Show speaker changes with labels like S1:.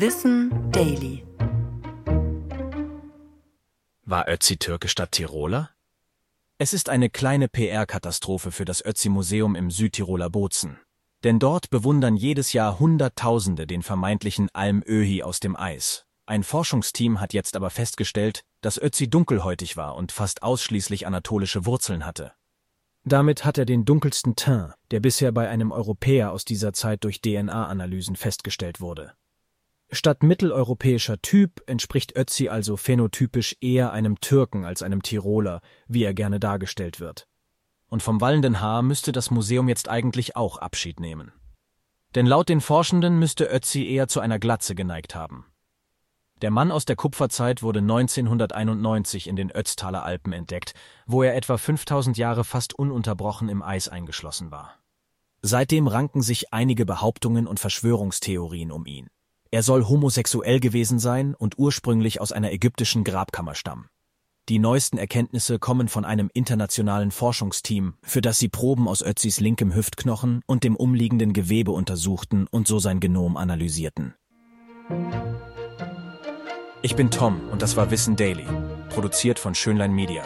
S1: Wissen Daily.
S2: War Ötzi Türke statt Tiroler? Es ist eine kleine PR-Katastrophe für das Ötzi-Museum im Südtiroler Bozen. Denn dort bewundern jedes Jahr Hunderttausende den vermeintlichen Alm-Öhi aus dem Eis. Ein Forschungsteam hat jetzt aber festgestellt, dass Ötzi dunkelhäutig war und fast ausschließlich anatolische Wurzeln hatte. Damit hat er den dunkelsten Teint, der bisher bei einem Europäer aus dieser Zeit durch DNA-Analysen festgestellt wurde. Statt mitteleuropäischer Typ entspricht Ötzi also phänotypisch eher einem Türken als einem Tiroler, wie er gerne dargestellt wird. Und vom wallenden Haar müsste das Museum jetzt eigentlich auch Abschied nehmen. Denn laut den Forschenden müsste Ötzi eher zu einer Glatze geneigt haben. Der Mann aus der Kupferzeit wurde 1991 in den Ötztaler Alpen entdeckt, wo er etwa 5000 Jahre fast ununterbrochen im Eis eingeschlossen war. Seitdem ranken sich einige Behauptungen und Verschwörungstheorien um ihn. Er soll homosexuell gewesen sein und ursprünglich aus einer ägyptischen Grabkammer stammen. Die neuesten Erkenntnisse kommen von einem internationalen Forschungsteam, für das sie Proben aus Ötzis linkem Hüftknochen und dem umliegenden Gewebe untersuchten und so sein Genom analysierten. Ich bin Tom und das war Wissen Daily, produziert von Schönlein Media.